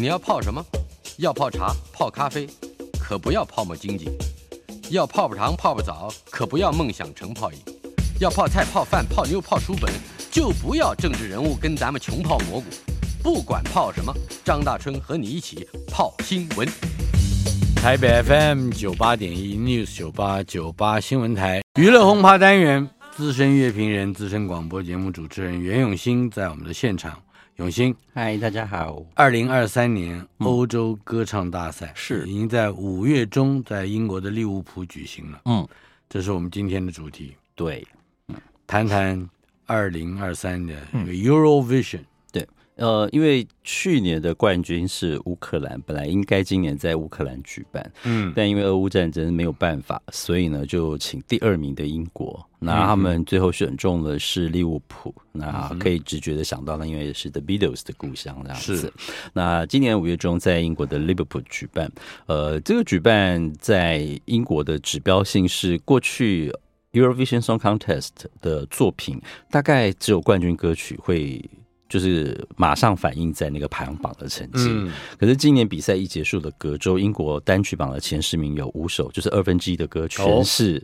你要泡什么？要泡茶、泡咖啡，可不要泡沫经济；要泡泡糖、泡泡澡，可不要梦想成泡影；要泡菜、泡饭、泡妞、泡书本，就不要政治人物跟咱们穷泡蘑菇。不管泡什么，张大春和你一起泡新闻。台北 FM 九八点一 News 九八九八新闻台娱乐轰趴单元，资深乐评人、资深广播节目主持人袁永新在我们的现场。永新，嗨，大家好。二零二三年欧洲歌唱大赛是已经在五月中在英国的利物浦举行了。嗯，这是我们今天的主题。对，谈谈二零二三的 Eurovision。呃，因为去年的冠军是乌克兰，本来应该今年在乌克兰举办，嗯，但因为俄乌战争没有办法，所以呢就请第二名的英国，那他们最后选中的是利物浦，嗯、那可以直觉的想到呢，因为是 The Beatles 的故乡这样子。是。那今年五月中在英国的 Liverpool 举办，呃，这个举办在英国的指标性是过去 Eurovision Song Contest 的作品，大概只有冠军歌曲会。就是马上反映在那个排行榜的成绩。嗯，可是今年比赛一结束的隔周，英国单曲榜的前十名有五首，就是二分之一的歌全是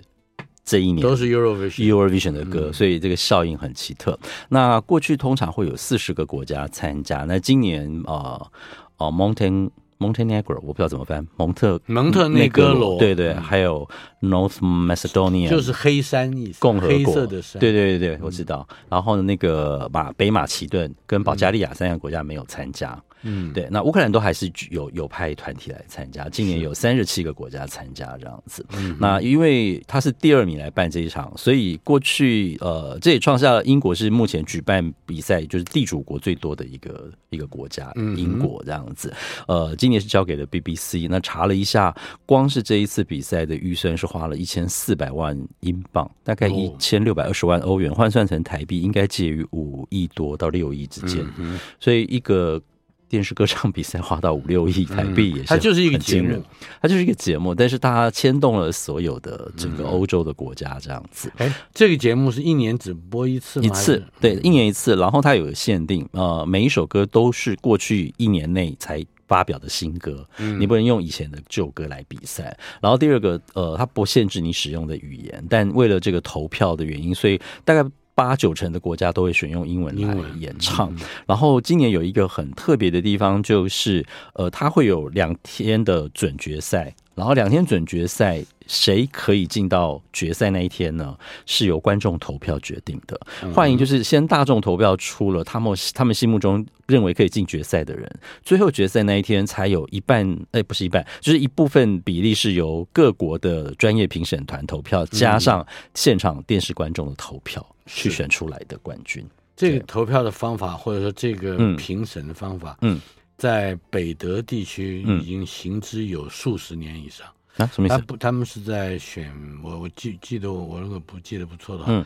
这一年都是 Eurovision Eurovision 的歌，所以这个效应很奇特。那过去通常会有四十个国家参加，那今年呃呃 Mountain。Montenegro 我不知道怎么翻，蒙特蒙特内哥罗，对对，还有 North Macedonia，就是黑山意思，共和国，黑色的山，对对对对，我知道。然后那个马北马其顿跟保加利亚三个国家没有参加。嗯，对，那乌克兰都还是有有派团体来参加，今年有三十七个国家参加这样子。嗯，那因为他是第二名来办这一场，所以过去呃，这也创下了英国是目前举办比赛就是地主国最多的一个一个国家，英国这样子。呃，今年是交给了 BBC，那查了一下，光是这一次比赛的预算是花了一千四百万英镑，大概一千六百二十万欧元，换算成台币应该介于五亿多到六亿之间。嗯，所以一个。电视歌唱比赛花到五六亿台币也是，它就是一个节目，它就是一个节目，但是它牵动了所有的整个欧洲的国家这样子。哎，这个节目是一年只播一次吗？一次，对，一年一次。然后它有限定，呃，每一首歌都是过去一年内才发表的新歌，你不能用以前的旧歌来比赛。然后第二个，呃，它不限制你使用的语言，但为了这个投票的原因，所以大概。八九成的国家都会选用英文来演唱，然后今年有一个很特别的地方，就是呃，它会有两天的准决赛，然后两天准决赛谁可以进到决赛那一天呢？是由观众投票决定的。欢迎就是先大众投票出了他们他们心目中认为可以进决赛的人，最后决赛那一天才有一半，哎，不是一半，就是一部分比例是由各国的专业评审团投票，加上现场电视观众的投票。去选出来的冠军，这个投票的方法，或者说这个评审的方法，嗯，在北德地区已经行之有数十年以上。啊，什么意思？他不，他们是在选我，我记记得我，我如果不记得不错的话，嗯，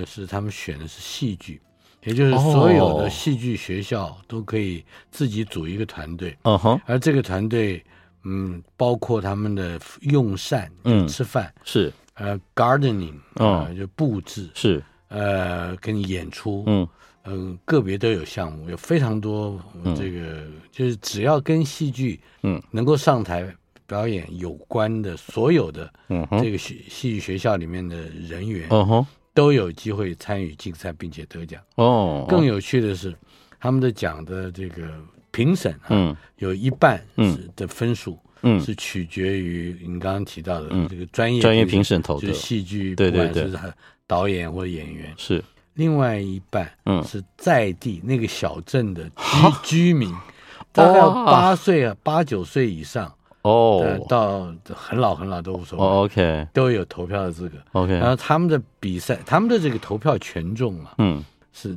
呃，是他们选的是戏剧，也就是所有的戏剧学校都可以自己组一个团队，嗯哼，而这个团队，嗯，包括他们的用膳，嗯，吃饭是。呃，gardening，呃，就布置是，呃，跟演出，嗯，嗯，个别都有项目，有非常多这个，就是只要跟戏剧，嗯，能够上台表演有关的所有的，嗯，这个戏戏剧学校里面的人员，都有机会参与竞赛并且得奖。哦，更有趣的是，他们的奖的这个评审，嗯，有一半是的分数。嗯，是取决于你刚刚提到的这个专业专业评审投的，就是戏剧，对对对，导演或者演员。是。另外一半，嗯，是在地那个小镇的居居民，大概八岁啊，八九岁以上哦，到很老很老都无所谓，OK，都有投票的资格，OK。然后他们的比赛，他们的这个投票权重啊，嗯，是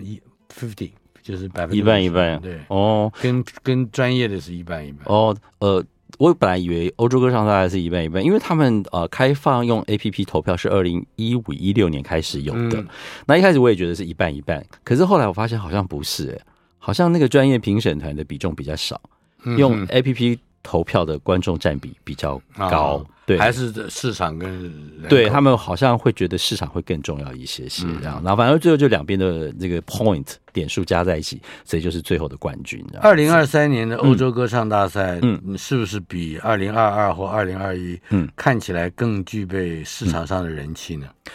一 fifty。就是百分之一半一半，对。哦，跟跟专业的是一半一半。哦。呃，我本来以为欧洲歌唱大概是一半一半，因为他们呃开放用 APP 投票是二零一五一六年开始有的。嗯、那一开始我也觉得是一半一半，可是后来我发现好像不是、欸，好像那个专业评审团的比重比较少，用 APP 投票的观众占比比较高，哦、对，还是市场跟对他们好像会觉得市场会更重要一些些这样，嗯、然后反正最后就两边的这个 point 点数加在一起，所以就是最后的冠军。二零二三年的欧洲歌唱大赛，嗯，是不是比二零二二或二零二一，嗯，看起来更具备市场上的人气呢？嗯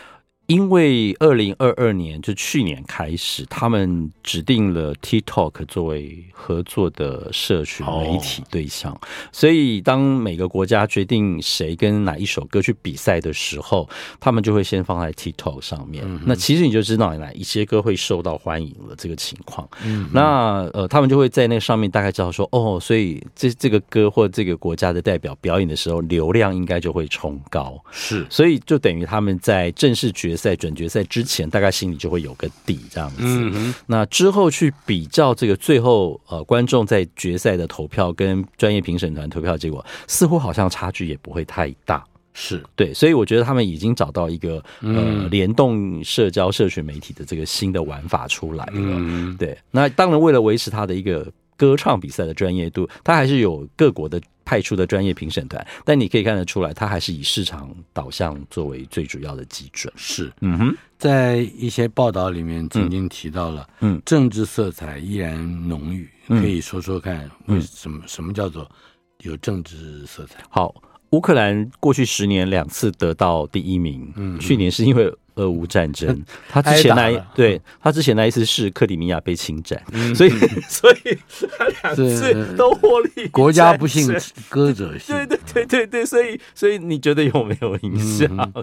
因为二零二二年就去年开始，他们指定了 TikTok 作为合作的社群媒体对象，哦、所以当每个国家决定谁跟哪一首歌去比赛的时候，他们就会先放在 TikTok 上面。那其实你就知道哪一些歌会受到欢迎了这个情况。嗯哼，那呃，他们就会在那个上面大概知道说，哦，所以这这个歌或这个国家的代表表演的时候，流量应该就会冲高。是，所以就等于他们在正式决在准决赛之前，大概心里就会有个底，这样子。嗯，那之后去比较这个最后呃观众在决赛的投票跟专业评审团投票结果，似乎好像差距也不会太大。是对，所以我觉得他们已经找到一个呃联动社交社群媒体的这个新的玩法出来了。嗯，对。那当然，为了维持他的一个歌唱比赛的专业度，他还是有各国的。派出的专业评审团，但你可以看得出来，他还是以市场导向作为最主要的基准。是，嗯哼，在一些报道里面曾经提到了，嗯，政治色彩依然浓郁，嗯、可以说说看，为什么、嗯、什么叫做有政治色彩？好，乌克兰过去十年两次得到第一名，嗯，去年是因为。俄乌战争，他之前那对他之前那一次是克里米亚被侵占，所以所以他两次都获利。国家不幸，歌者幸。对对对对对，所以所以你觉得有没有影响？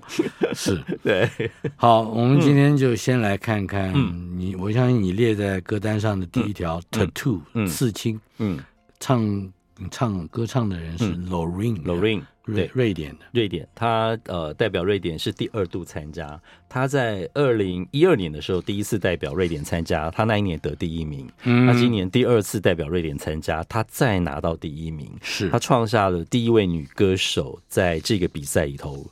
是对。好，我们今天就先来看看你，我相信你列在歌单上的第一条 Tattoo 刺青，嗯，唱唱歌唱的人是 Loreen Loreen。对，瑞典的瑞典，他呃代表瑞典是第二度参加。他在二零一二年的时候第一次代表瑞典参加，他那一年得第一名。嗯，他今年第二次代表瑞典参加，他再拿到第一名，是他创下了第一位女歌手在这个比赛里头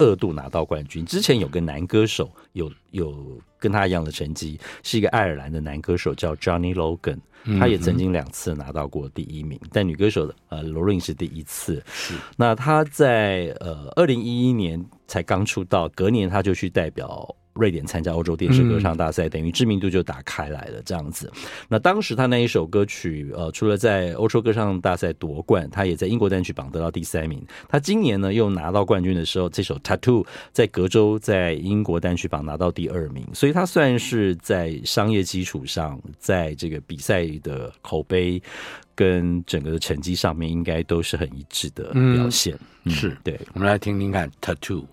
二度拿到冠军。之前有个男歌手有有跟他一样的成绩，是一个爱尔兰的男歌手叫 Johnny Logan。他也曾经两次拿到过第一名，嗯、但女歌手的呃 Loreen 是第一次。是，那他在呃二零一一年才刚出道，隔年他就去代表。瑞典参加欧洲电视歌唱大赛，等于知名度就打开来了。这样子，那当时他那一首歌曲，呃，除了在欧洲歌唱大赛夺冠，他也在英国单曲榜得到第三名。他今年呢又拿到冠军的时候，这首 Tattoo 在隔周在英国单曲榜拿到第二名，所以他算是在商业基础上，在这个比赛的口碑跟整个的成绩上面，应该都是很一致的表现。嗯、是对，我们来听听看 Tattoo。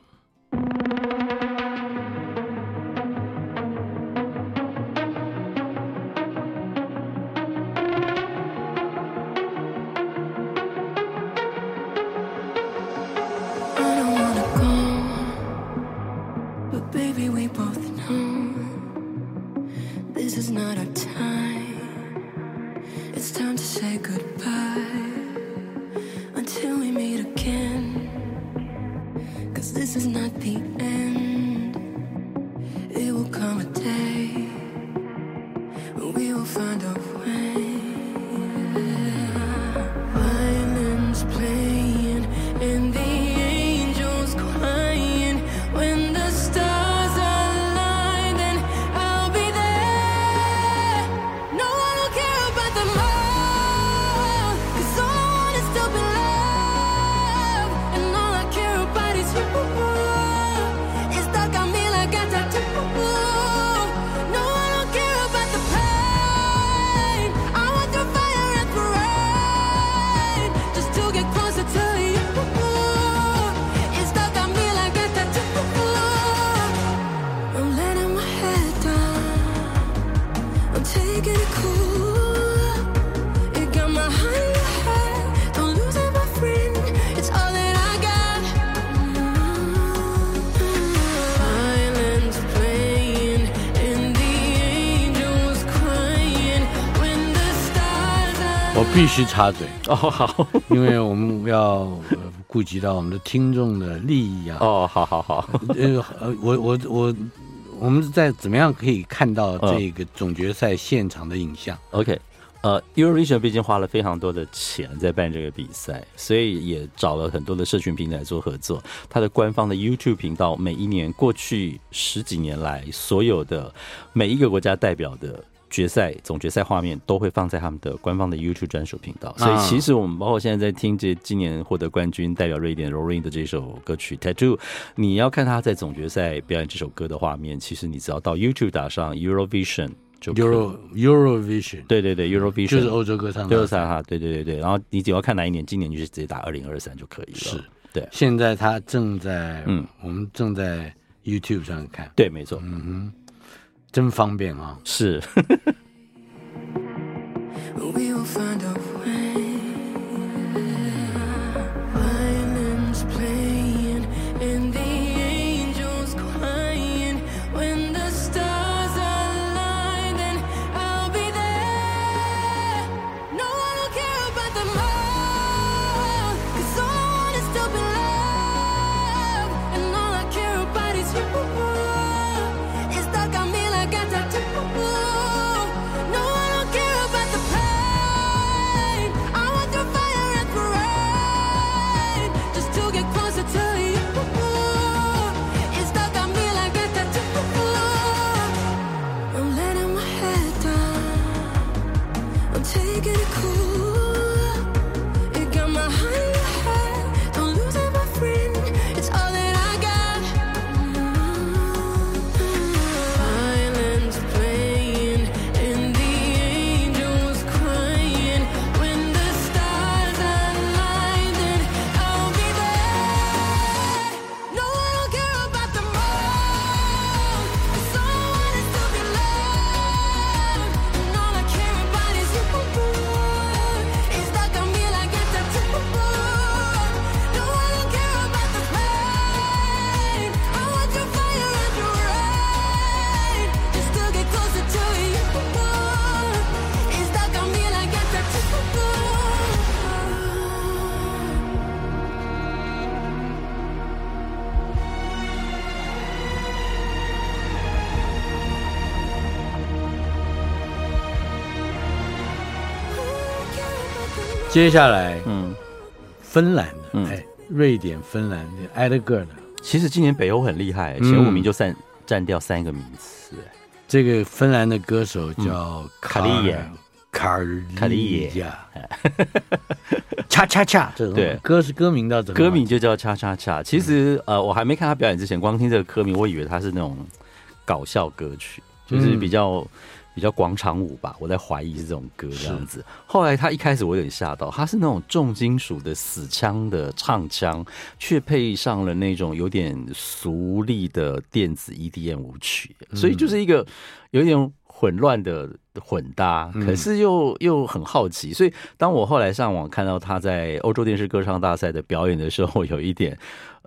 须插嘴哦，好，因为我们要顾及到我们的听众的利益啊。哦，好好好，呃，我我我，我们在怎么样可以看到这个总决赛现场的影像？嗯，OK。呃，Eurovision 毕竟花了非常多的钱在办这个比赛，所以也找了很多的社群平台做合作。它的官方的 YouTube 频道，每一年过去十几年来，所有的每一个国家代表的决赛总决赛画面都会放在他们的官方的 YouTube 专属频道。所以，其实我们包括现在在听这今年获得冠军代表瑞典 Loreen 的这首歌曲《Tattoo》，你要看他在总决赛表演这首歌的画面，其实你只要到 YouTube 打上 Eurovision。Euro Eurovision，对对对，Eurovision 就是欧洲歌唱，就是哈，对对对对。然后你只要看哪一年，今年就是直接打二零二三就可以了。是，对。现在他正在，嗯，我们正在 YouTube 上看。对，没错。嗯哼，真方便啊。是。接下来，嗯，芬兰的，嗯、哎，瑞典、芬兰的挨着个的。其实今年北欧很厉害，前五名就占占掉三个名次。这个芬兰的歌手叫卡利亚，卡卡利亚，恰恰恰，对，歌是歌名叫怎么？歌名就叫恰恰恰。其实，呃，我还没看他表演之前，光听这个歌名，我以为他是那种搞笑歌曲，就是比较。比较广场舞吧，我在怀疑是这种歌这样子。后来他一开始我有点吓到，他是那种重金属的死腔的唱腔，却配上了那种有点俗丽的电子 EDM 舞曲，所以就是一个有点混乱的混搭，可是又又很好奇。所以当我后来上网看到他在欧洲电视歌唱大赛的表演的时候，有一点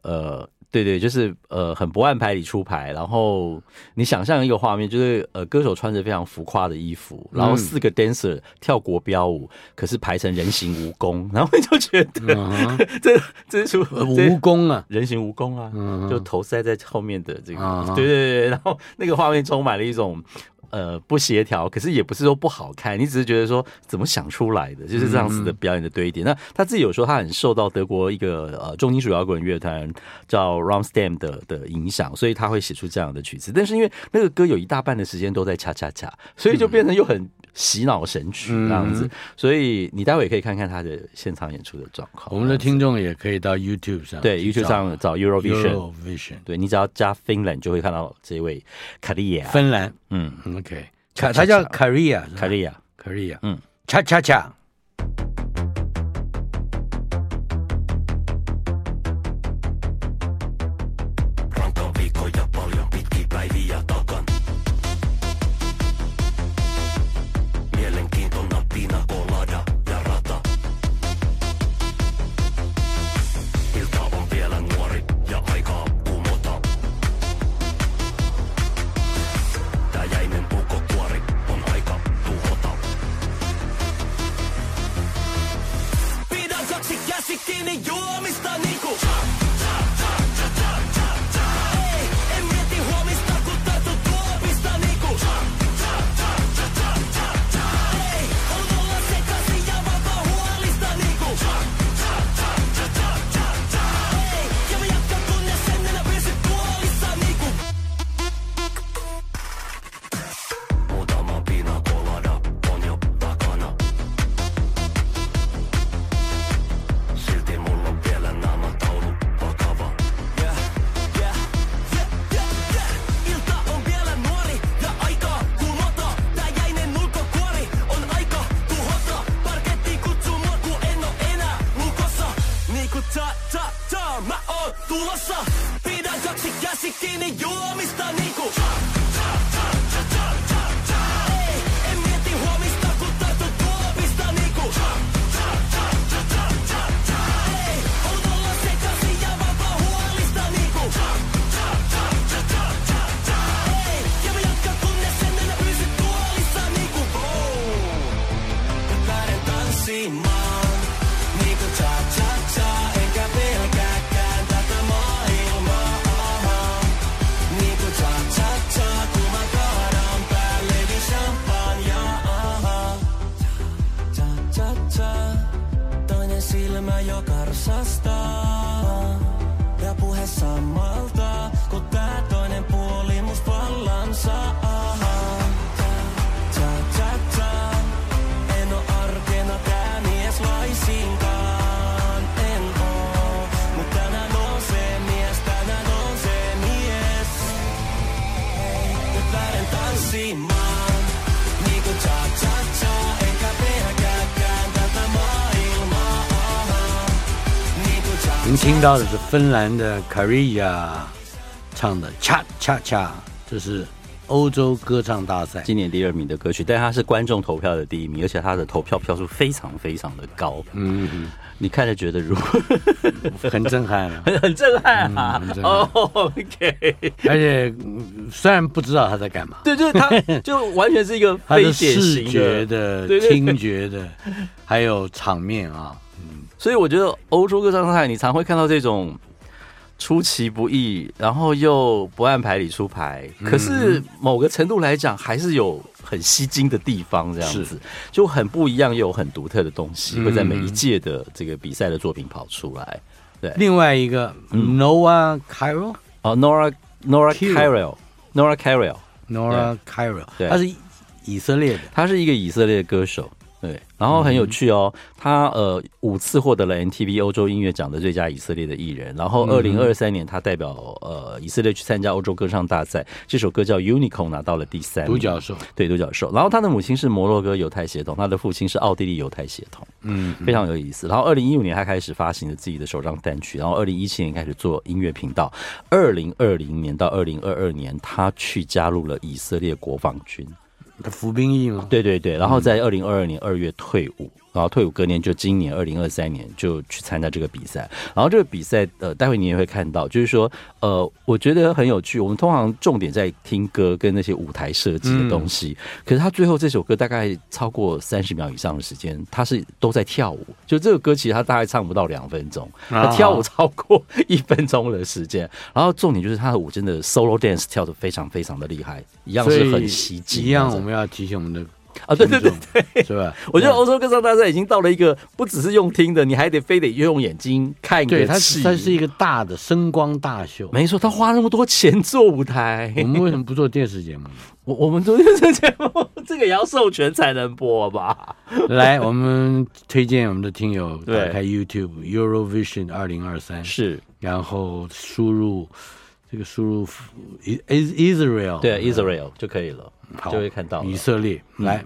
呃。对对，就是呃，很不按牌理出牌。然后你想象一个画面，就是呃，歌手穿着非常浮夸的衣服，然后四个 dancer 跳国标舞，嗯、可是排成人形蜈蚣，然后你就觉得、嗯、这这是蜈蚣啊，人形蜈蚣啊，嗯、就头塞在后面的这个，嗯、对对对，然后那个画面充满了一种。呃，不协调，可是也不是说不好看，你只是觉得说怎么想出来的，就是这样子的表演的堆叠。嗯、那他自己有说，他很受到德国一个呃重金属摇滚乐团叫 Rammstein 的的影响，所以他会写出这样的曲子。但是因为那个歌有一大半的时间都在恰恰恰，所以就变成又很。洗脑神曲这样子，嗯、所以你待会也可以看看他的现场演出的状况。我们的听众也可以到 YouTube 上，对 YouTube 上找 Eurovision，, Eurovision 对，你只要加 Finland 就会看到这位卡利亚。芬兰，嗯，OK，他他叫卡利亚，卡利亚，卡利亚，嗯，恰恰恰。听到的是芬兰的 Karia 唱的《恰恰恰》，这是欧洲歌唱大赛。今年第二名的歌曲，但它是观众投票的第一名，而且它的投票票数非常非常的高。嗯嗯，你看着觉得如何？很震撼啊，很 很震撼啊！嗯很震撼哦，OK，而且嗯虽然不知道他在干嘛，对，就是他，就完全是一个他的非典视型觉的。听觉的，还有场面啊，所以我觉得欧洲歌唱大赛，你常会看到这种出其不意，然后又不按牌理出牌，可是某个程度来讲，还是有很吸睛的地方，这样子就很不一样，又有很独特的东西，嗯。会在每一届的这个比赛的作品跑出来。对，另外一个 Noah Cyril，哦，Nora Nora Cyril Carroll，Nora Carroll，Nora Cyril，对。他是以色列的，他是一个以色列的歌手。对，然后很有趣哦，他呃五次获得了 MTV 欧洲音乐奖的最佳以色列的艺人，然后二零二三年他代表呃以色列去参加欧洲歌唱大赛，这首歌叫 Unicorn 拿到了第三独角兽，对独角兽。然后他的母亲是摩洛哥犹太血统，他的父亲是奥地利犹太血统，嗯，非常有意思。然后二零一五年他开始发行了自己的首张单曲，然后二零一七年开始做音乐频道，二零二零年到二零二二年他去加入了以色列国防军。他服兵役吗？对对对，然后在二零二二年二月退伍，然后退伍隔年就今年二零二三年就去参加这个比赛。然后这个比赛，呃，待会你也会看到，就是说，呃，我觉得很有趣。我们通常重点在听歌跟那些舞台设计的东西，可是他最后这首歌大概超过三十秒以上的时间，他是都在跳舞。就这个歌其实他大概唱不到两分钟，他跳舞超过一分钟的时间。然后重点就是他的舞真的 solo dance 跳的非常非常的厉害，一样是很吸睛。一样我们要提醒我们的啊，对对对对，是吧？我觉得欧洲歌唱大赛已经到了一个不只是用听的，你还得非得用眼睛看对，它戏。它是一个大的声光大秀。没错，他花那么多钱做舞台，我们为什么不做电视节目？我我们做电视节目，这个也要授权才能播吧？来，我们推荐我们的听友打对开 YouTube Eurovision 二零二三，是，然后输入这个输入 Is Israel，对，Israel 就可以了，好就会看到了以色列。来。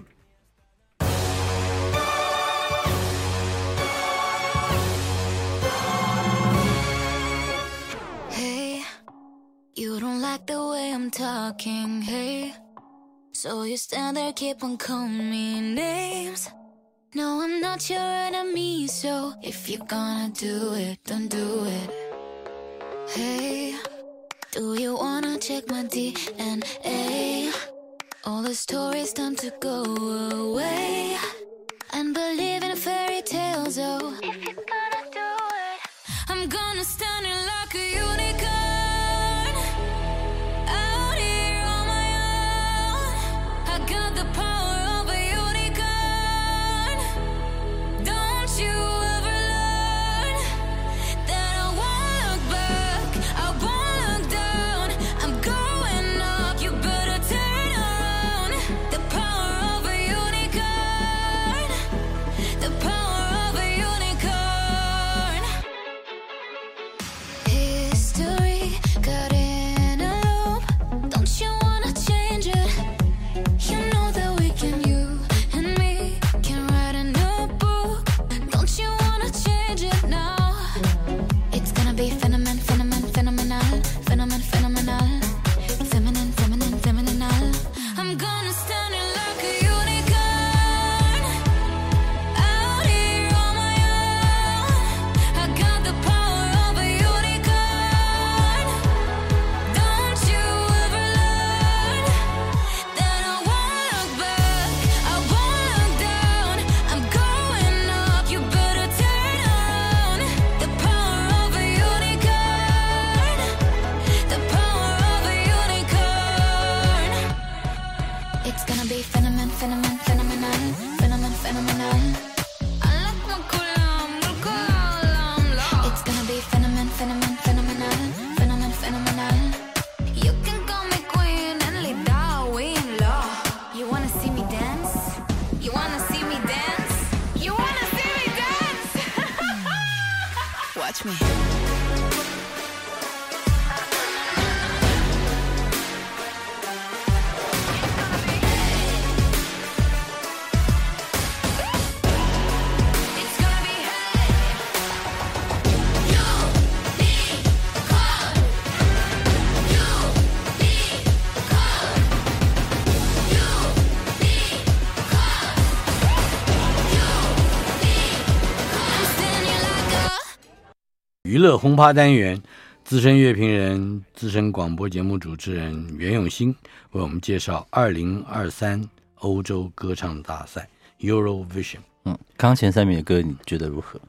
Hey, you don't like the way I'm talking, hey. So you stand there, keep on calling me names. No, I'm not your enemy, so if you're gonna do it, don't do it. Hey, do you wanna check my DNA? All the stories time to go away. And believe in fairy tales, oh. If you're gonna do it, I'm gonna stand in like a unicorn. 轰趴单元，资深乐评人、资深广播节目主持人袁永新为我们介绍二零二三欧洲歌唱大赛 Eurovision。嗯，刚前三名的歌你觉得如何？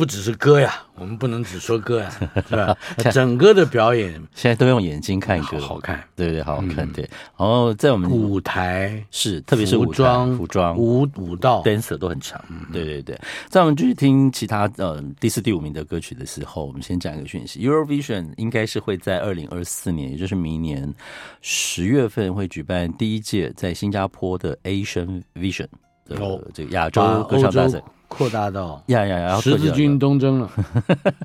不只是歌呀，我们不能只说歌呀，是吧？整个的表演现在都用眼睛看歌，好看，对对，好好看，嗯。对。然后在我们舞台。是，特别是舞装、服装、舞舞蹈、dancer 都很长，对对对。在我们继续听其他呃第四、第五名的歌曲的时候，我们先讲一个讯息。：Eurovision 应该是会在二零二四年，也就是明年十月份会举办第一届在新加坡的 Asian Vision 的哦。这个亚洲歌唱大赛。洲。扩大到呀呀，然后十字军东征了，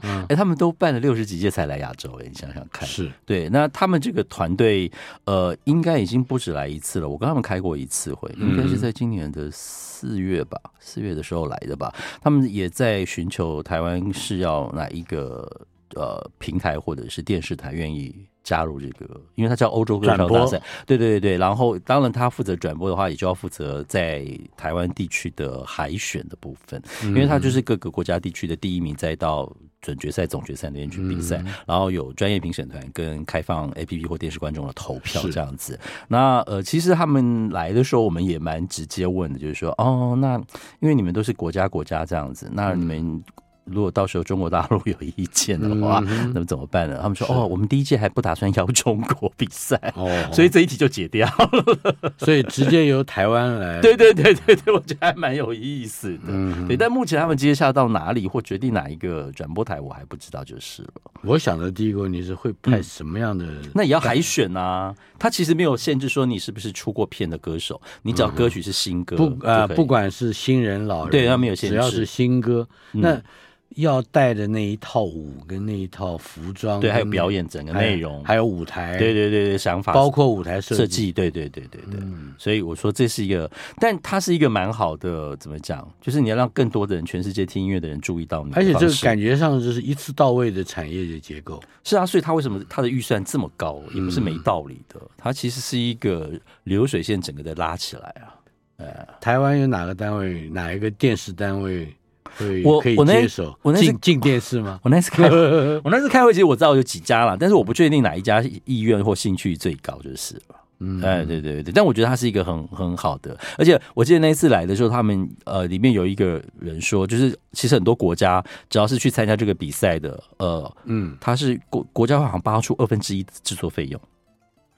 哎，他们都办了六十几届才来亚洲，哎，你想想看。是对，那他们这个团队，呃，应该已经不止来一次了。我跟他们开过一次会，应该是在今年的四月吧，四月的时候来的吧。他们也在寻求台湾是要哪一个呃平台或者是电视台愿意加入这个，因为它叫欧洲歌唱大赛。对对对对，然后当然他负责转播的话，也就要负责在台湾地区的海选的部分，因为他就是各个国家地区的第一名，再到准决赛、总决赛那边去比赛，然后有专业评审团跟开放 APP 或电视观众的投票这样子。那呃，其实他们来的时候，我们也蛮直接问的，就是说，哦，那因为你们都是国家国家这样子，那你们。如果到时候中国大陆有意见的话，嗯那么怎么办呢？他们说：“哦，我们第一届还不打算邀中国比赛，哦，所以这一题就解掉了。所以直接由台湾来，对对对对对，我觉得还蛮有意思的。嗯对，但目前他们接下到哪里或决定哪一个转播台，我还不知道就是了。我想的第一个问题是会派什么样的？那也要海选啊，他其实没有限制说你是不是出过片的歌手，你只要歌曲是新歌，不啊、呃，不管是新人老人，对他没有限制，只要是新歌，嗯那要带的那一套舞跟那一套服装，对，还有表演整个内容，还有舞台，对对对对，想法包括舞台设设计，对对对对对。嗯所以我说这是一个，但它是一个蛮好的，怎么讲？就是你要让更多的人，全世界听音乐的人注意到你，而且这个感觉上就是一次到位的产业的结构。是啊，所以他为什么他的预算这么高，也不是没道理的。它其实是一个流水线，整个的拉起来啊。呃，台湾有哪个单位，哪一个电视单位？会我可以我那我那是进进电视吗？我那次开会，我那次开会，其实我知道有几家了，但是我不确定哪一家意愿或兴趣最高，就是了。嗯，哎，对对对，但我觉得它是一个很很好的，而且我记得那一次来的时候，他们呃里面有一个人说，就是其实很多国家只要是去参加这个比赛的，呃，嗯，他是国国家会好像帮他出二分之一制作费用，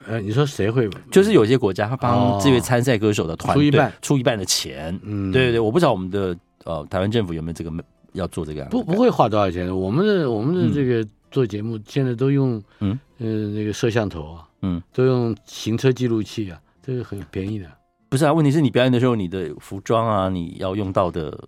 呃，你说谁会？就是有些国家他帮这位参赛歌手的团队出一半。出一半的钱，嗯，对对对，我不知道我们的呃台湾政府有没有这个要做这个不不会花多少钱的。我们的我们的这个做节目现在都用嗯呃那个摄像头啊，嗯，都用行车记录器啊，这个很便宜的。不是啊，问题是你表演的时候，你的服装啊，你要用到的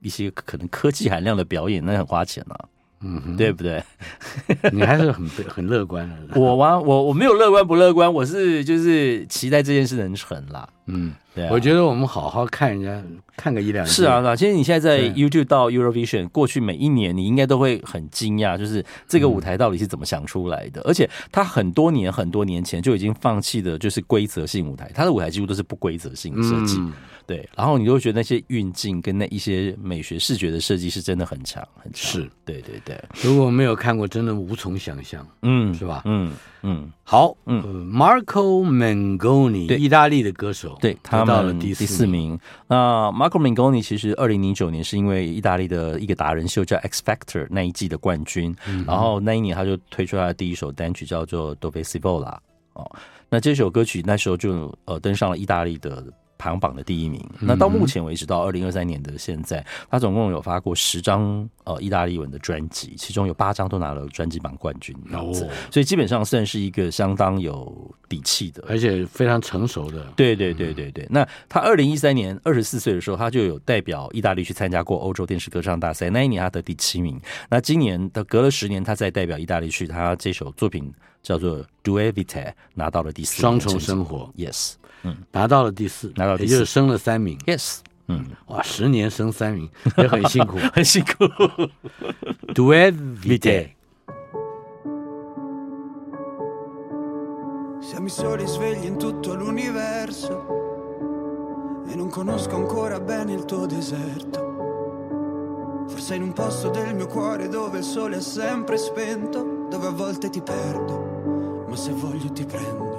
一些可能科技含量的表演，那很花钱啊，嗯哼，对不对？你还是很很乐观的。我啊，我我没有乐观不乐观，我是就是期待这件事能成啦。嗯，对啊，我觉得我们好好看人家看个一两是啊，那其实你现在在 YouTube 到 Eurovision，过去每一年你应该都会很惊讶，就是这个舞台到底是怎么想出来的？而且他很多年很多年前就已经放弃的，就是规则性舞台，他的舞台几乎都是不规则性的设计。嗯对，然后你就会觉得那些运镜跟那一些美学视觉的设计是真的很强，很强。是，对对对，如果没有看过，真的无从想象，嗯，是吧？嗯嗯，好，嗯呃，Marco Mengoni，对意大利的歌手，对他到了们第第四四。名。那 Marco Mengoni 其实二零零九年是因为意大利的一个达人秀叫 X Factor 那一季的冠军，然后那一年他就推出他的第一首单曲叫做 Dove si vola 哦，那这首歌曲那时候就呃登上了意大利的。排行榜的第一名。那到目前为止，到二零二三年的现在，他总共有发过十张呃意大利文的专辑，其中有八张都拿了专辑榜冠军，哦，所以基本上算是一个相当有底气的，而且非常成熟的。对对对对对。那他二零一三年二十四岁的时候，他就有代表意大利去参加过欧洲电视歌唱大赛，那一年他得第七名。那今年的隔了十年，他再代表意大利去，他这首作品叫做《d u e v i t a》，拿到了第四。双重生活，Yes，嗯，拿到了第四，拿到第四，也就是升了三名，Yes。嗯，哇，十年升三名也很辛苦，很辛苦。 Due vite。 Siamo i soli svegli in tutto l'universo e non conosco ancora bene il tuo deserto. Forse in un posto del mio cuore dove il sole è sempre spento, dove a volte ti perdo, ma se voglio ti prendo.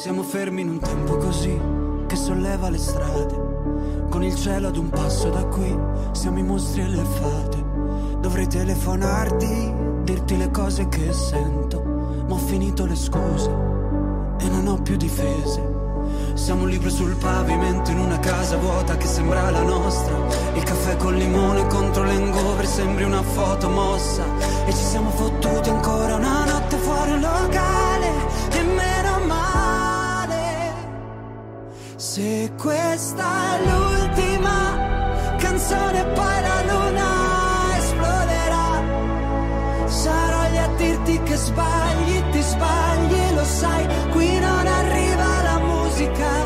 Siamo fermi in un tempo così che solleva le strade. Con il cielo ad un passo da qui, siamo i mostri e le fate. Dovrei telefonarti, dirti le cose che sento, ma ho finito le scuse e non ho più difese. Siamo un libro sul pavimento in una casa vuota che sembra la nostra. Il caffè col limone contro l'engover sembri una foto mossa. E ci siamo fottuti ancora una notte fuori un locale. Se questa è l'ultima canzone, poi la luna esploderà. Sarò lì a dirti che sbagli, ti sbagli, lo sai, qui non arriva la musica.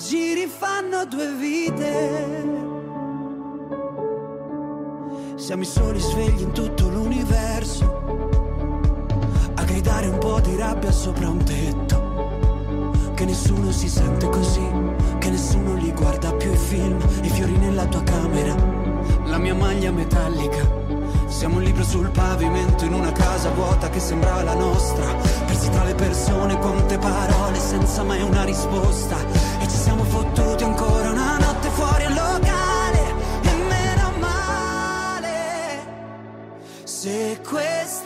Giri fanno due vite. Siamo i soli svegli in tutto l'universo. A gridare un po' di rabbia sopra un tetto. Che nessuno si sente così, che nessuno li guarda più i film, i fiori nella tua camera, la mia maglia metallica. Siamo un libro sul pavimento in una casa vuota che sembra la nostra. Persi tra le persone, quante parole senza mai una risposta. E ci siamo fottuti ancora una notte fuori al locale. E meno male. Se questa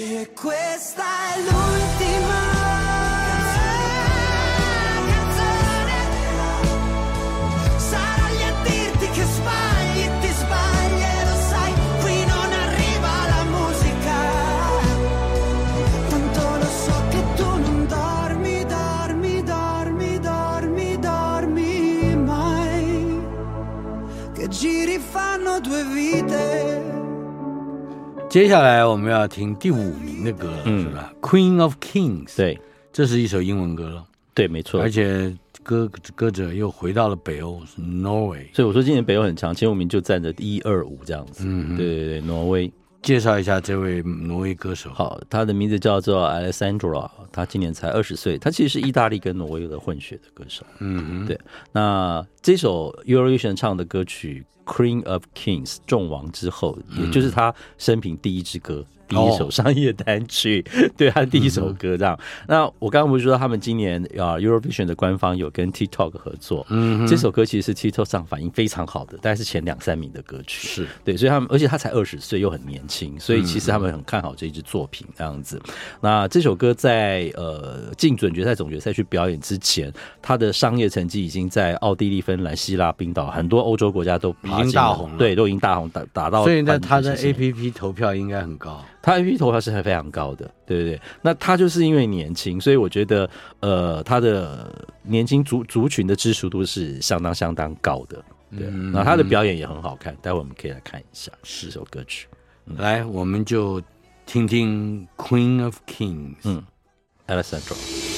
Se questa è l'ultima 接下来我们要听第五名的歌了，嗯是吧？Queen of Kings，对这是一首英文歌了，对，没错。而且歌歌者又回到了北欧，是 Norway。所以我说今年北欧很强，前五名就占着一二五这样子。嗯，对对对，挪威。介绍一下这位挪威歌手。好，他的名字叫做 Alessandra，他今年才二十岁，他其实是意大利跟挪威的混血的歌手。嗯，对。那这首 Eurovision 唱的歌曲《Queen of Kings》众王之后，也就是他生平第一支歌。第一首商业单曲，哦、对他的第一首歌这样。嗯、那我刚刚不是说他们今年啊 Eurovision 的官方有跟 TikTok 合作，嗯，这首歌其实是 TikTok 上反应非常好的，大概是前两三名的歌曲，是。对，所以他们而且他才二十岁又很年轻，所以其实他们很看好这一支作品这样子。嗯、那这首歌在呃进准决赛、总决赛去表演之前，他的商业成绩已经在奥地利、芬兰、希腊、冰岛很多欧洲国家都已经大红了，对，都已经大红打打到。所以那，他的 A P P 投票应该很高。他 A P P 投票是还非常高的，对不对。那他就是因为年轻，所以我觉得呃，他的年轻族族群的支持度是相当相当高的。对，嗯、然后他的表演也很好看，待会我们可以来看一下十首歌曲。嗯、来，我们就听听 Queen of Kings，嗯，Alessandra。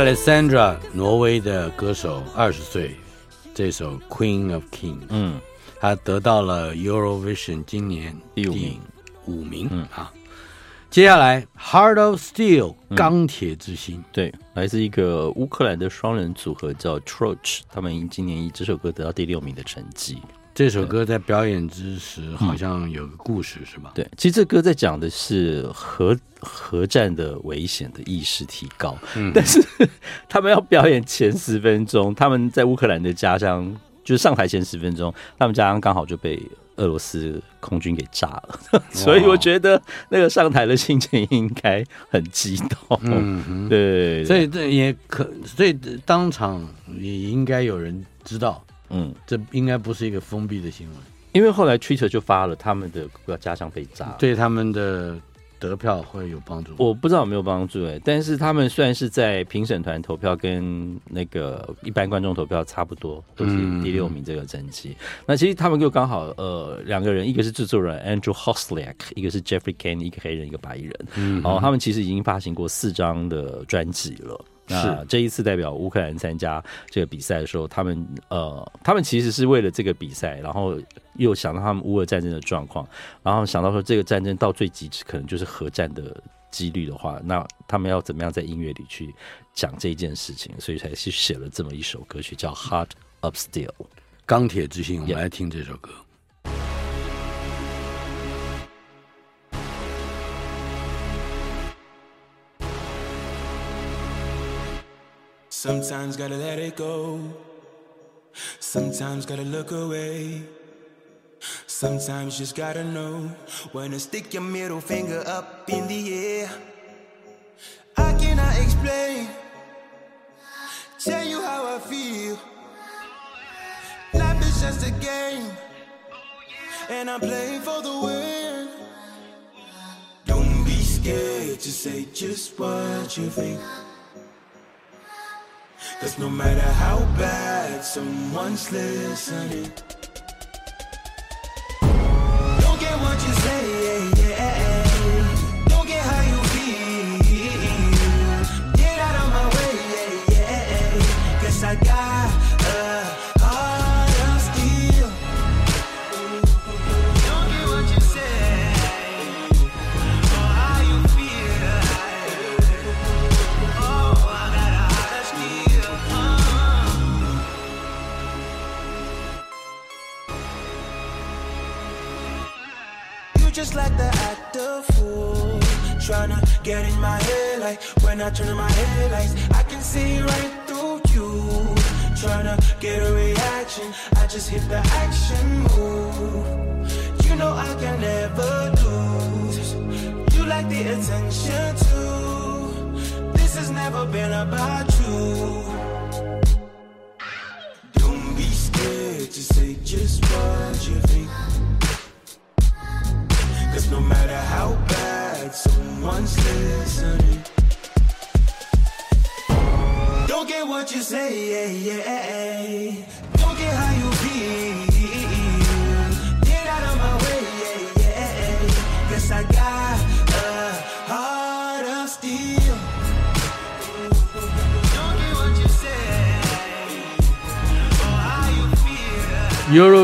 Alessandra，挪威的歌手，二十岁，这首《Queen of Kings》，嗯，他得到了 Eurovision 今年第五名，五名，嗯。啊。接下来，《Heart of Steel》钢铁之心，嗯，对，来自一个乌克兰的双人组合叫 Troch，他们今年以这首歌得到第六名的成绩。这首歌在表演之时好像有个故事，嗯、是吧？对，其实这歌在讲的是核核战的危险的意识提高。嗯，但是他们要表演前十分钟，他们在乌克兰的家乡，就是上台前十分钟，他们家乡刚好就被俄罗斯空军给炸了。所以我觉得那个上台的心情应该很激动。嗯哼，对，所以这也可，所以当场也应该有人知道。嗯，这应该不是一个封闭的新闻，因为后来 Twitter 就发了他们的家乡被炸，对他们的得票会有帮助。我不知道有没有帮助哎，但是他们虽然是在评审团投票跟那个一般观众投票差不多，都是第六名这个成绩。嗯、那其实他们就刚好呃两个人，一个是制作人 Andrew Hosliak，一个是 Jeffrey Kane，一个黑人一个白人。嗯，然后他们其实已经发行过四张的专辑了。那这一次代表乌克兰参加这个比赛的时候，他们呃，他们其实是为了这个比赛，然后又想到他们乌俄战争的状况，然后想到说这个战争到最极致可能就是核战的几率的话，那他们要怎么样在音乐里去讲这件事情，所以才去写了这么一首歌曲叫《Heart of Steel》钢铁之心。我们来听这首歌。Sometimes gotta let it go. Sometimes gotta look away. Sometimes just gotta know when to stick your middle finger up in the air. I cannot explain, tell you how I feel. Life is just a game, and I'm playing for the win. Don't be scared. scared to say just what you think. Cause no matter how bad someone's listening, Tryna get in my head like when I turn my headlights I can see right through you. Tryna get a reaction I just hit the action move. You know I can never lose. You like the attention too. This has never been about you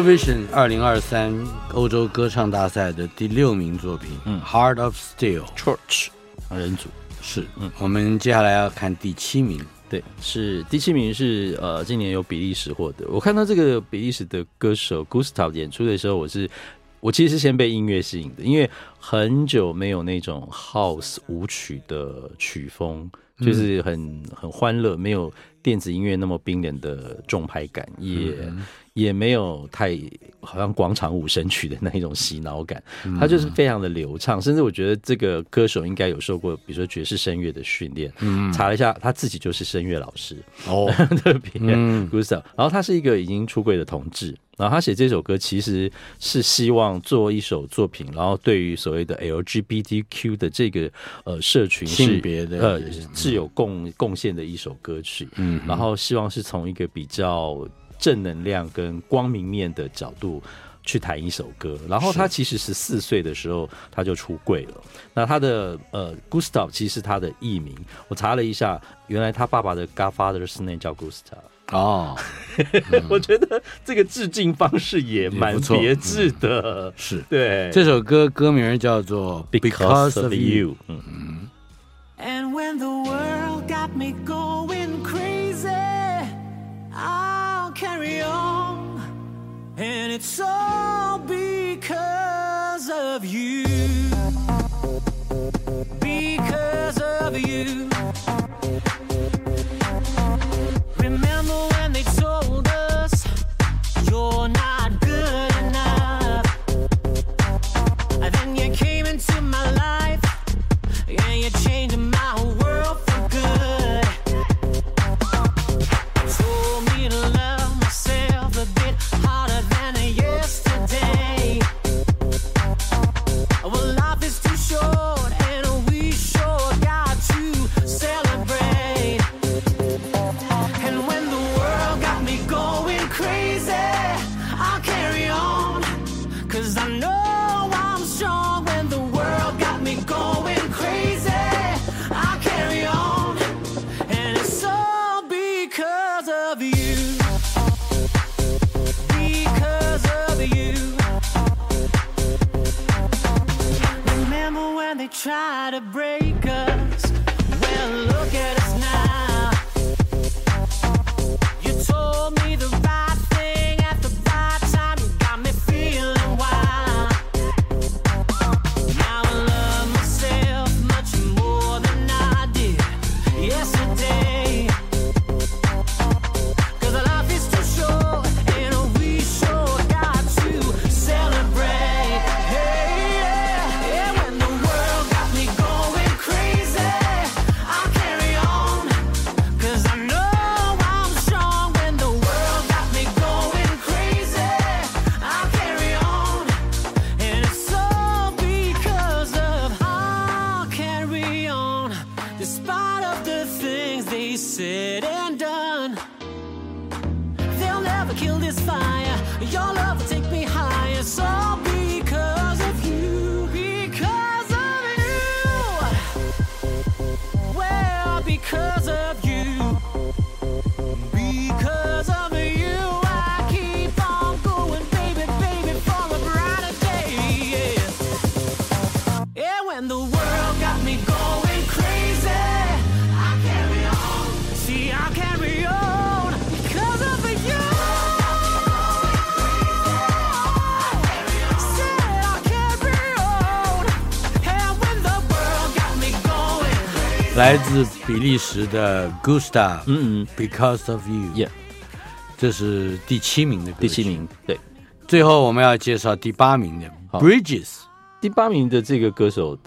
Eurovision 二零二三欧洲歌唱大赛的第六名作品，嗯，《Heart of Steel》Church 人组是，嗯，我们接下来要看第七名，对，是第七名是呃，今年由比利时获得。我看到这个比利时的歌手 Gustav 演出的时候，我是我其实是先被音乐吸引的，因为很久没有那种 House 舞曲的曲风，就是很很欢乐，没有电子音乐那么冰冷的重拍感，也。也没有太好像广场舞神曲的那一种洗脑感，它就是非常的流畅，甚至我觉得这个歌手应该有受过，比如说爵士声乐的训练。嗯，查了一下，他自己就是声乐老师哦，特别 Gustav。然后他是一个已经出柜的同志，然后他写这首歌其实是希望做一首作品，然后对于所谓的 LGBTQ 的这个呃社群性别的呃是有贡贡献的一首歌曲。嗯，然后希望是从一个比较。正能量跟光明面的角度去弹一首歌，然后他其实十四岁的时候他就出柜了。那他的呃，Gustav 其实是他的艺名，我查了一下，原来他爸爸的 Godfather's name 叫 Gustav。哦，我觉得这个致敬方式也蛮别致的。是对这首歌歌名叫做 Because of You。嗯嗯。And when the world got me going crazy, I'll carry on. And it's all because of you. Because of you. Into my life. And you changed my 来自比利时的 Gustav，嗯嗯，Because of You，，Yeah，这是第七名的歌曲第七。名，对，最后我们要介绍第八名的好 Bridges，第八名的这个歌手，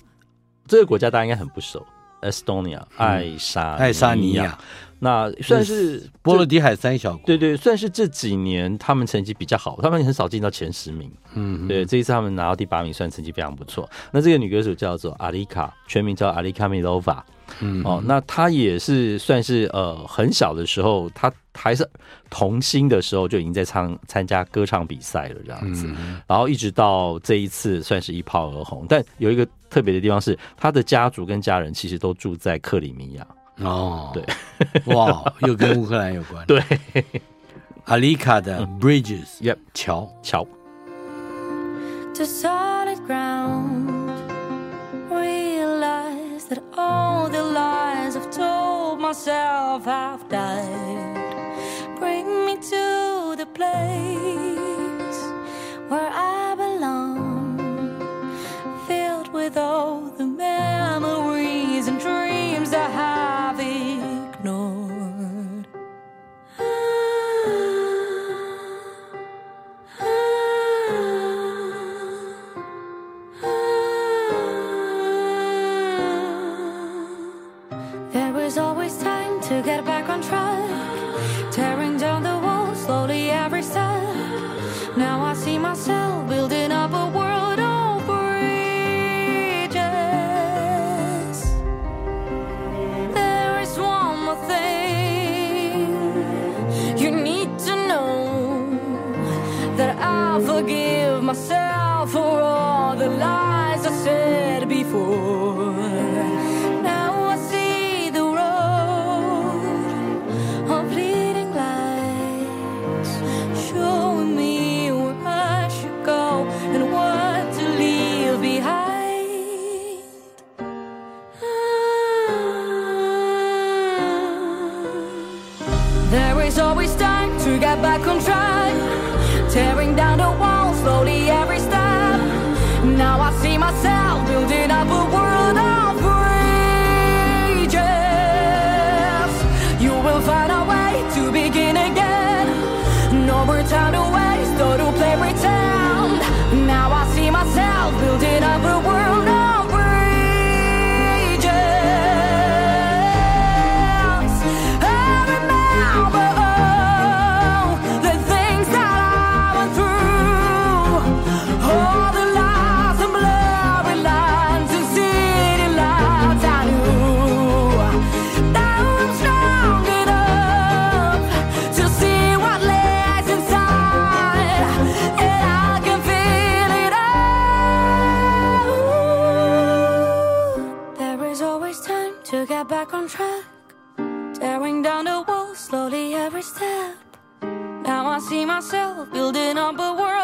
这个国家大家应该很不熟，Estonia，爱沙爱沙尼亚，那算是波罗的海三小国。对对，算是这几年他们成绩比较好，他们很少进到前十名。嗯，对，这一次他们拿到第八名，算成绩非常不错。那这个女歌手叫做阿丽卡，全名叫阿丽卡米洛娃。嗯哦，那他也是算是呃很小的时候，他还是童星的时候就已经在唱参加歌唱比赛了这样子，嗯然后一直到这一次算是一炮而红。但有一个特别的地方是，他的家族跟家人其实都住在克里米亚。哦，对，哇，又跟乌克兰有关。对，阿丽卡的 Bridges，Yep 桥。桥。to solid ground. Realize that all myself have died. Bring me to the place where I belong, filled with all Tearing down the walls slowly every step. Now I see myself building up a world see myself building up a world.